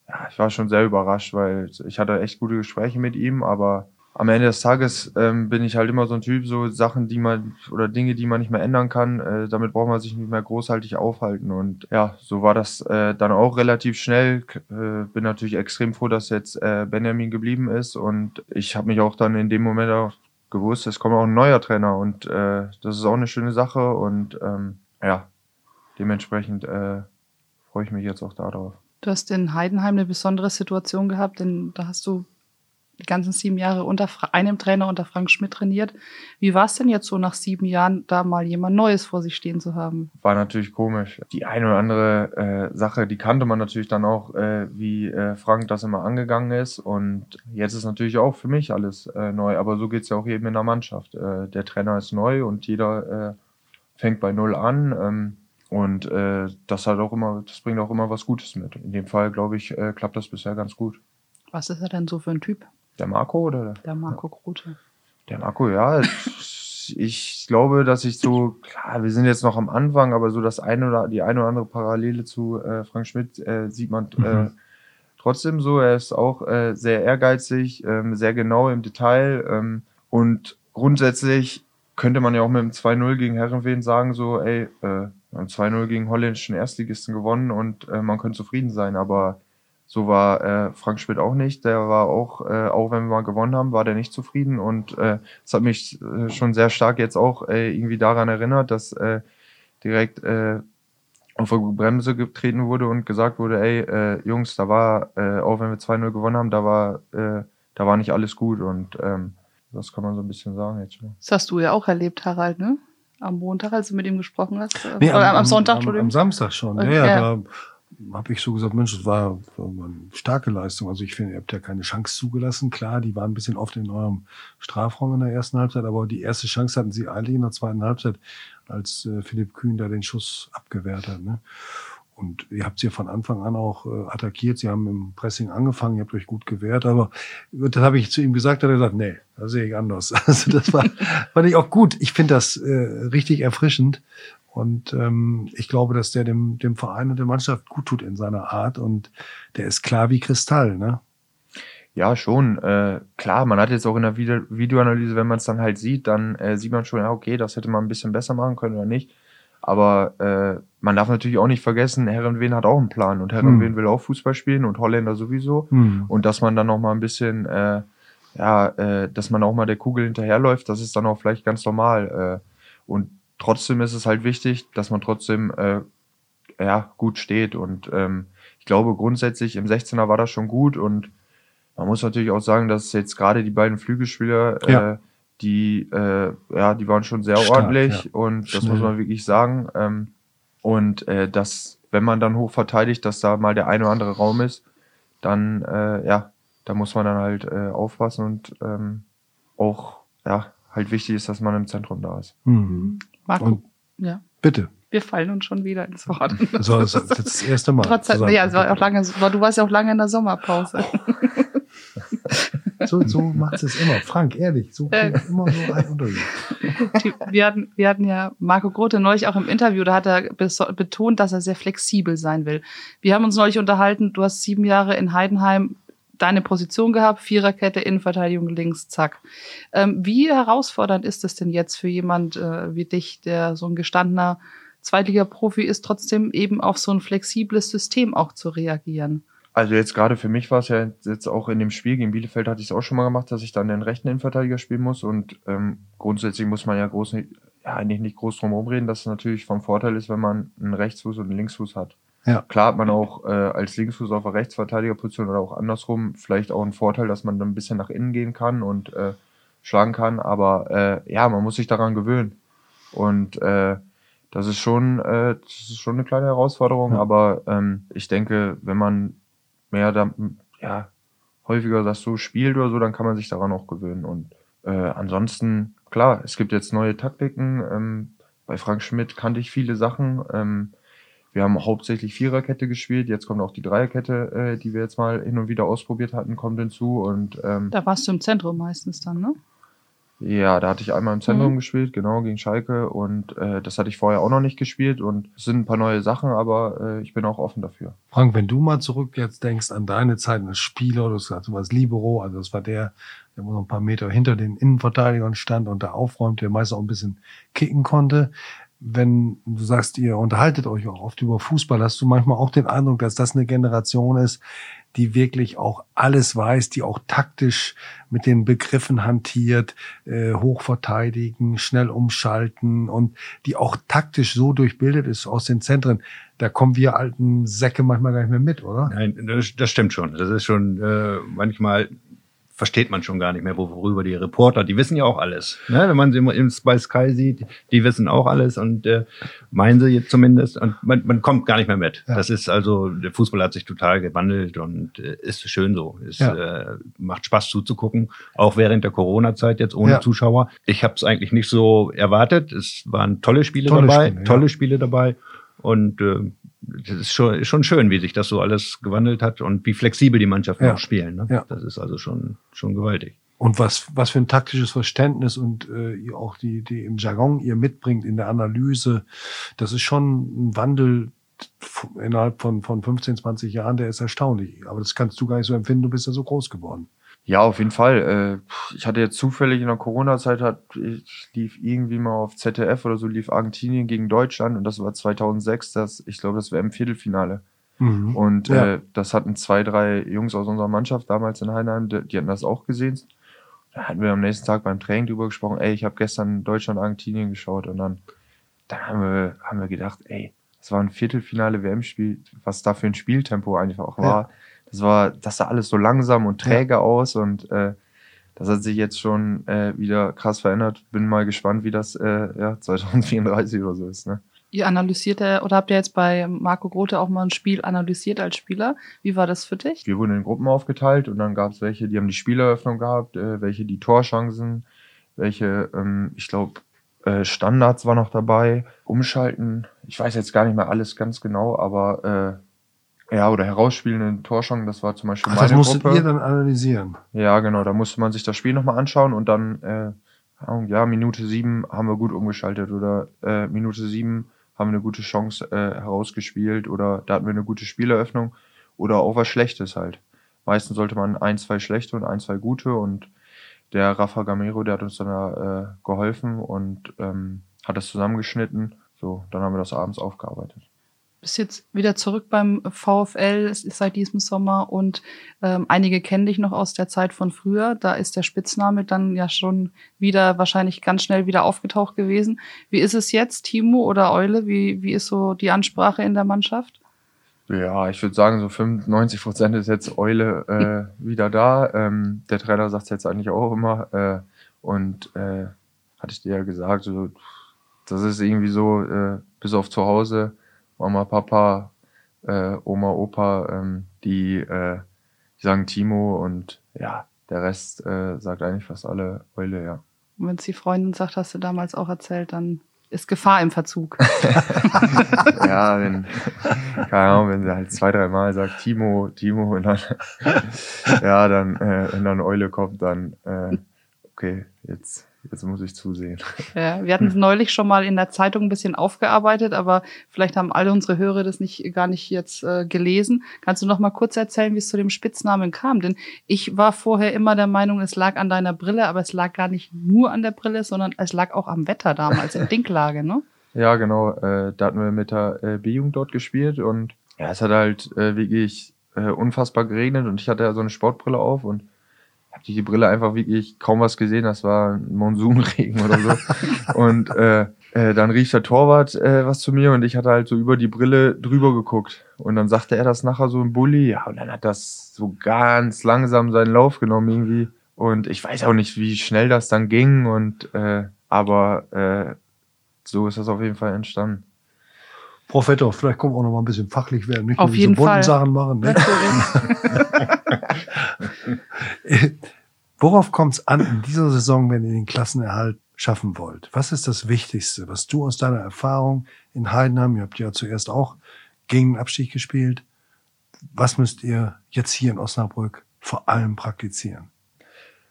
ja, ich war schon sehr überrascht, weil ich hatte echt gute Gespräche mit ihm, aber am Ende des Tages ähm, bin ich halt immer so ein Typ, so Sachen, die man oder Dinge, die man nicht mehr ändern kann, äh, damit braucht man sich nicht mehr großhaltig aufhalten. Und ja, so war das äh, dann auch relativ schnell. Äh, bin natürlich extrem froh, dass jetzt äh, Benjamin geblieben ist und ich habe mich auch dann in dem Moment auch gewusst, es kommt auch ein neuer Trainer und äh, das ist auch eine schöne Sache und ähm, ja, dementsprechend äh, freue ich mich jetzt auch darauf. Du hast in Heidenheim eine besondere Situation gehabt, denn da hast du die ganzen sieben Jahre unter einem Trainer, unter Frank Schmidt trainiert. Wie war es denn jetzt so nach sieben Jahren, da mal jemand Neues vor sich stehen zu haben? War natürlich komisch. Die eine oder andere äh, Sache, die kannte man natürlich dann auch, äh, wie äh, Frank das immer angegangen ist. Und jetzt ist natürlich auch für mich alles äh, neu. Aber so geht's ja auch jedem in der Mannschaft. Äh, der Trainer ist neu und jeder äh, fängt bei Null an. Ähm, und äh, das hat auch immer, das bringt auch immer was Gutes mit. In dem Fall, glaube ich, äh, klappt das bisher ganz gut. Was ist er denn so für ein Typ, Der Marco oder? der Marco Grote? Der Marco, ja. Ich glaube, dass ich so, klar, wir sind jetzt noch am Anfang, aber so das eine oder die eine oder andere Parallele zu äh, Frank Schmidt äh, sieht man äh, Mhm. trotzdem so. Er ist auch äh, sehr ehrgeizig, ähm, sehr genau im Detail ähm, und grundsätzlich könnte man ja auch mit dem 2-0 gegen Herrenwehen sagen, so, ey, äh, wir haben 2-0 gegen holländischen Erstligisten gewonnen und äh, man könnte zufrieden sein, aber so war äh, Frank Schmidt auch nicht. Der war auch, äh, auch wenn wir mal gewonnen haben, war der nicht zufrieden. Und äh, das hat mich äh, schon sehr stark jetzt auch äh, irgendwie daran erinnert, dass äh, direkt äh, auf die Bremse getreten wurde und gesagt wurde, ey, äh, Jungs, da war, äh, auch wenn wir 2-0 gewonnen haben, da war, äh, da war nicht alles gut. Und ähm, das kann man so ein bisschen sagen jetzt schon. Das hast du ja auch erlebt, Harald, ne? Am Montag, als du mit ihm gesprochen hast. äh, oder am, Sonntag, am, Entschuldigung. am Samstag schon. Ja, Okay, ja, ja. da habe ich so gesagt, Mensch, das war, war eine starke Leistung. Also ich finde, ihr habt ja keine Chance zugelassen. Klar, die waren ein bisschen oft in eurem Strafraum in der ersten Halbzeit, aber die erste Chance hatten sie eigentlich in der zweiten Halbzeit, als äh, Philipp Kühn da den Schuss abgewehrt hat. Ne? Und ihr habt sie von Anfang an auch äh, attackiert. Sie haben im Pressing angefangen, ihr habt euch gut gewehrt. Aber das habe ich zu ihm gesagt, hat er gesagt, nee, das sehe ich anders. Also das war, fand ich auch gut. Ich finde das äh, richtig erfrischend. Und ähm, ich glaube, dass der dem, dem Verein und der Mannschaft gut tut in seiner Art. Und der ist klar wie Kristall, ne? Ja, schon. Äh, klar, man hat jetzt auch in der Video Videoanalyse, wenn man es dann halt sieht, dann äh, sieht man schon, ja, okay, das hätte man ein bisschen besser machen können oder nicht. Aber äh, man darf natürlich auch nicht vergessen, Herrenwehen hat auch einen Plan und Herrenwehen Hm. will auch Fußball spielen und Holländer sowieso. Hm. Und dass man dann noch mal ein bisschen, äh, ja, äh, dass man auch mal der Kugel hinterherläuft, das ist dann auch vielleicht ganz normal. Äh, und trotzdem ist es halt wichtig, dass man trotzdem äh, ja, gut steht. Und ähm, ich glaube, grundsätzlich im 16er war das schon gut. Und man muss natürlich auch sagen, dass jetzt gerade die beiden Flügelspieler, Ja. äh, die, äh, ja, die waren schon sehr Stark, ordentlich. ja. Und das Schnell. muss man wirklich sagen. Ähm, und äh, dass, wenn man dann hoch verteidigt, dass da mal der eine oder andere Raum ist, dann, äh, ja, da muss man dann halt äh, aufpassen und ähm, auch, ja, halt wichtig ist, dass man im Zentrum da ist. Hm. Marco, Und ja, bitte. wir fallen uns schon wieder ins Wort. So, das ist das erste Mal. Zusammen. ja, es war auch lange, du warst ja auch lange in der Sommerpause. So, so macht es immer. Frank, ehrlich, so Äh. immer so ein Unterschied. Wir, hatten, wir hatten ja Marco Grote neulich auch im Interview, da hat er betont, dass er sehr flexibel sein will. Wir haben uns neulich unterhalten, du hast sieben Jahre in Heidenheim deine Position gehabt, Viererkette, Innenverteidigung links, zack. Ähm, wie herausfordernd ist es denn jetzt für jemand äh, wie dich, der so ein gestandener Zweitliga-Profi ist, trotzdem eben auf so ein flexibles System auch zu reagieren. Also jetzt gerade für mich war es ja jetzt auch in dem Spiel gegen Bielefeld hatte ich es auch schon mal gemacht, dass ich dann den rechten Innenverteidiger spielen muss und ähm, grundsätzlich muss man ja groß nicht, ja eigentlich nicht groß drum reden, dass es natürlich vom Vorteil ist, wenn man einen Rechtsfuß und einen Linksfuß hat. Ja. Klar hat man auch äh, als Linksfuß auf der Rechtsverteidigerposition oder auch andersrum vielleicht auch einen Vorteil, dass man dann ein bisschen nach innen gehen kann und äh, schlagen kann, aber äh, ja, man muss sich daran gewöhnen. Und äh, das ist schon, äh, das ist schon eine kleine Herausforderung, Ja. aber ähm, ich denke, wenn man mehr da, ja, häufiger das so spielt oder so, dann kann man sich daran auch gewöhnen. Und äh, ansonsten, klar, es gibt jetzt neue Taktiken. Ähm, bei Frank Schmidt kannte ich viele Sachen. Ähm, wir haben hauptsächlich Viererkette gespielt. Jetzt kommt auch die Dreierkette, äh, die wir jetzt mal hin und wieder ausprobiert hatten, kommt hinzu. Und ähm, Da warst du im Zentrum meistens dann, ne? Ja, da hatte ich einmal im Zentrum Mhm. gespielt, genau, gegen Schalke. Und äh, das hatte ich vorher auch noch nicht gespielt. Und es sind ein paar neue Sachen, aber äh, ich bin auch offen dafür. Frank, wenn du mal zurück jetzt denkst an deine Zeit als Spieler, du hast gesagt, du warst Libero, also das war der, der immer noch ein paar Meter hinter den Innenverteidigern stand und da aufräumte, der meist auch ein bisschen kicken konnte. Wenn du sagst, ihr unterhaltet euch auch oft über Fußball, hast du manchmal auch den Eindruck, dass das eine Generation ist, die wirklich auch alles weiß, die auch taktisch mit den Begriffen hantiert, äh, hochverteidigen, schnell umschalten und die auch taktisch so durchbildet ist aus den Zentren. Da kommen wir alten Säcke manchmal gar nicht mehr mit, oder? Nein, das, stimmt schon. Das ist schon äh, manchmal versteht man schon gar nicht mehr, worüber die Reporter, die wissen ja auch alles. Ne? Wenn man sie immer im bei Sky sieht, die wissen auch alles und äh, meinen sie jetzt zumindest und man, man kommt gar nicht mehr mit. Ja. Das ist also, der Fußball hat sich total gewandelt und äh, ist schön so. Es Ja. äh, macht Spaß zuzugucken, auch während der Corona-Zeit jetzt ohne Ja. Zuschauer. Ich habe es eigentlich nicht so erwartet. Es waren tolle Spiele Tolle dabei, Spiele, tolle Spiele dabei und äh, das ist schon, schon schön, wie sich das so alles gewandelt hat und wie flexibel die Mannschaften Ja. auch spielen. Ne? Ja. Das ist also schon, schon gewaltig. Und was, was für ein taktisches Verständnis und äh, ihr auch die, die im Jargon ihr mitbringt in der Analyse, das ist schon ein Wandel innerhalb von, von 15, 20 Jahren, der ist erstaunlich. Aber das kannst du gar nicht so empfinden, du bist ja so groß geworden. Ja, auf jeden Fall. Äh, Ich hatte jetzt zufällig in der Corona-Zeit, lief irgendwie mal auf ZDF oder so, lief Argentinien gegen Deutschland und das war 2006, das, ich glaube, das wäre im Viertelfinale. Mhm. Und Ja. äh, das hatten zwei, drei Jungs aus unserer Mannschaft damals in Heinheim, die, die hatten das auch gesehen. Da hatten wir am nächsten Tag beim Training drüber gesprochen, ey, ich habe gestern Deutschland-Argentinien geschaut und dann, dann haben, wir, haben wir gedacht, ey, das war ein Viertelfinale WM-Spiel, was da für ein Spieltempo einfach auch war. Das war, das sah alles so langsam und träge aus und äh, das hat sich jetzt schon äh, wieder krass verändert. Bin mal gespannt, wie das äh, ja, 2034 oder so ist. Ne? Ihr analysiert ja, oder habt ihr jetzt bei Marco Grote auch mal ein Spiel analysiert als Spieler? Wie war das für dich? Wir wurden in Gruppen aufgeteilt und dann gab es welche, die haben die Spieleröffnung gehabt, äh, welche die Torchancen, welche, ähm, ich glaube, äh, Standards war noch dabei, umschalten. Ich weiß jetzt gar nicht mehr alles ganz genau, aber äh, ja, oder herausspielende Torchancen, das war zum Beispiel Ach, meine das musstet Gruppe. ihr dann analysieren. Ja, genau, da musste man sich das Spiel nochmal anschauen und dann, äh, Ahnung, ja, Minute sieben haben wir gut umgeschaltet oder äh, Minute sieben haben wir eine gute Chance äh, herausgespielt oder da hatten wir eine gute Spieleröffnung oder auch was Schlechtes halt. Meistens sollte man ein, zwei schlechte und ein, zwei gute und der Rafa Gamero, der hat uns dann da, äh, geholfen und ähm, hat das zusammengeschnitten. So, dann haben wir das abends aufgearbeitet. Bist jetzt wieder zurück beim VfL, seit diesem Sommer und ähm, einige kennen dich noch aus der Zeit von früher. Da ist der Spitzname dann ja schon wieder wahrscheinlich ganz schnell wieder aufgetaucht gewesen. Wie ist es jetzt, Timo oder Eule? Wie, wie ist so die Ansprache in der Mannschaft? Ja, ich würde sagen, so 95 Prozent ist jetzt Eule äh, wieder da. Ähm, der Trainer sagt es jetzt eigentlich auch immer. Äh, und äh, hatte ich dir ja gesagt, so, das ist irgendwie so, äh, bis auf zu Hause, Mama, Papa, äh, Oma, Opa, ähm, die, äh, die sagen Timo und ja, der Rest äh, sagt eigentlich fast alle Eule, ja. Und wenn es die Freundin sagt, hast du damals auch erzählt, dann ist Gefahr im Verzug. ja, wenn, keine Ahnung, wenn sie halt zwei, drei Mal sagt, Timo, Timo, und dann, ja, dann, äh, wenn dann Eule kommt, dann, äh, okay, jetzt, jetzt muss ich zusehen. Ja, wir hatten es neulich schon mal in der Zeitung ein bisschen aufgearbeitet, aber vielleicht haben alle unsere Hörer das nicht gar nicht jetzt äh, gelesen. Kannst du noch mal kurz erzählen, wie es zu dem Spitznamen kam? Denn ich war vorher immer der Meinung, es lag an deiner Brille, aber es lag gar nicht nur an der Brille, sondern es lag auch am Wetter damals in Dinklage, ne? Ja, genau. Äh, da hatten wir mit der äh, B-Jugend dort gespielt und ja, es hat halt äh, wirklich äh, unfassbar geregnet und ich hatte ja so eine Sportbrille auf und habe die Brille einfach wirklich kaum was gesehen. Das war ein Monsunregen oder so. und äh, äh, dann rief der Torwart äh, was zu mir und ich hatte halt so über die Brille drüber geguckt. Und dann sagte er das nachher so im Bulli. Ja, und dann hat das so ganz langsam seinen Lauf genommen irgendwie. Und ich weiß auch nicht, wie schnell das dann ging. Und äh, aber äh, so ist das auf jeden Fall entstanden. Vetter, vielleicht kommen wir auch noch mal ein bisschen fachlich werden, nicht Auf nur jeden diese bunten Fall. Sachen machen. Ne? Worauf kommt es an in dieser Saison, wenn ihr den Klassenerhalt schaffen wollt? Was ist das Wichtigste, was du aus deiner Erfahrung in Heidenheim, ihr habt ja zuerst auch gegen den Abstieg gespielt, was müsst ihr jetzt hier in Osnabrück vor allem praktizieren?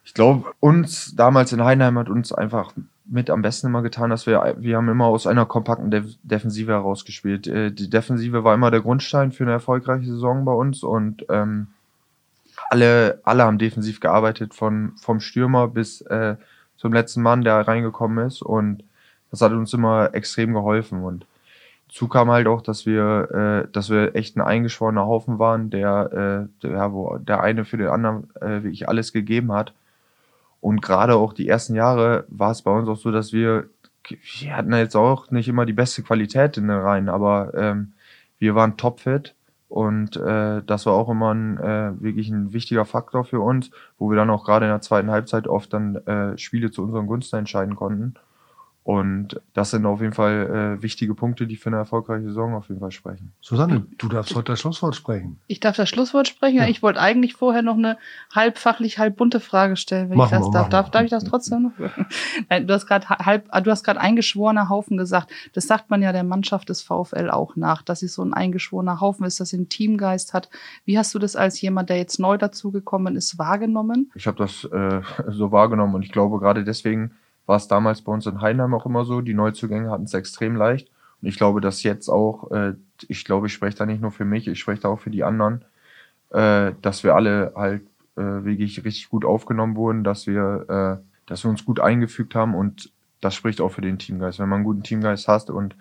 Ich glaube, uns damals in Heidenheim hat uns einfach mit am besten immer getan, dass wir, wir haben immer aus einer kompakten Def Defensive herausgespielt. Äh, die Defensive war immer der Grundstein für eine erfolgreiche Saison bei uns und ähm, alle, alle haben defensiv gearbeitet, von, vom Stürmer bis äh, zum letzten Mann, der reingekommen ist und das hat uns immer extrem geholfen und Dazu kam halt auch, dass wir, äh, dass wir echt ein eingeschworener Haufen waren, der, äh, der, wo der eine für den anderen äh, wirklich alles gegeben hat. Und gerade auch die ersten Jahre war es bei uns auch so, dass wir, wir hatten jetzt auch nicht immer die beste Qualität in den Reihen, aber ähm, wir waren topfit und äh, das war auch immer ein, äh, wirklich ein wichtiger Faktor für uns, wo wir dann auch gerade in der zweiten Halbzeit oft dann äh, Spiele zu unseren Gunsten entscheiden konnten. Und das sind auf jeden Fall äh, wichtige Punkte, die für eine erfolgreiche Saison auf jeden Fall sprechen. Susanne, du darfst heute das Schlusswort sprechen. Ich darf das Schlusswort sprechen. Ja. Ich wollte eigentlich vorher noch eine halb fachlich, halb bunte Frage stellen, wenn Machen ich das wir, darf. Darf, darf ich das trotzdem noch? Nein, du hast gerade halb, du hast gerade eingeschworener Haufen gesagt. Das sagt man ja der Mannschaft des VfL auch nach, dass sie so ein eingeschworener Haufen ist, dass sie einen Teamgeist hat. Wie hast du das als jemand, der jetzt neu dazugekommen ist, wahrgenommen? Ich habe das äh, so wahrgenommen und ich glaube, gerade deswegen war es damals bei uns in Heinheim auch immer so. Die Neuzugänge hatten es extrem leicht. Und ich glaube, dass jetzt auch, äh, ich glaube, ich spreche da nicht nur für mich, ich spreche da auch für die anderen, äh, dass wir alle halt äh, wirklich richtig gut aufgenommen wurden, dass wir, äh, dass wir uns gut eingefügt haben und das spricht auch für den Teamgeist. Wenn man einen guten Teamgeist hast und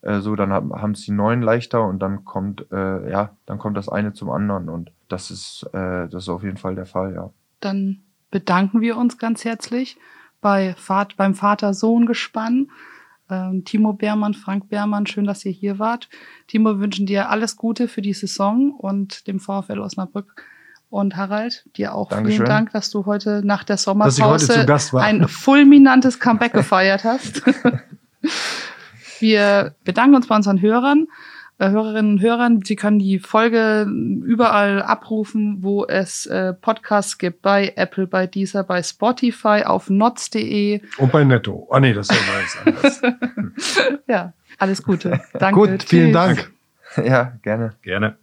äh, so, dann haben es die Neuen leichter und dann kommt, äh, ja, dann kommt das eine zum anderen und das ist, das ist auf jeden Fall der Fall, ja. Dann bedanken wir uns ganz herzlich bei Vater, beim Vater-Sohn-Gespann. Ähm, Timo Beermann, Frank Beermann, schön, dass ihr hier wart. Timo, wir wünschen dir alles Gute für die Saison und dem VfL Osnabrück. Und Harald, dir auch Dankeschön. vielen Dank, dass du heute nach der Sommerpause ein fulminantes Comeback gefeiert hast. Wir bedanken uns bei unseren Hörern, Hörerinnen und Hörern. Sie können die Folge überall abrufen, wo es äh, Podcasts gibt, bei Apple, bei Deezer, bei Spotify, auf notz.de. Und bei Netto. Ah nee, das ist ja alles anders. Ja, alles Gute. Danke. Gut, vielen Tschüss. Dank. Ja, gerne. Gerne.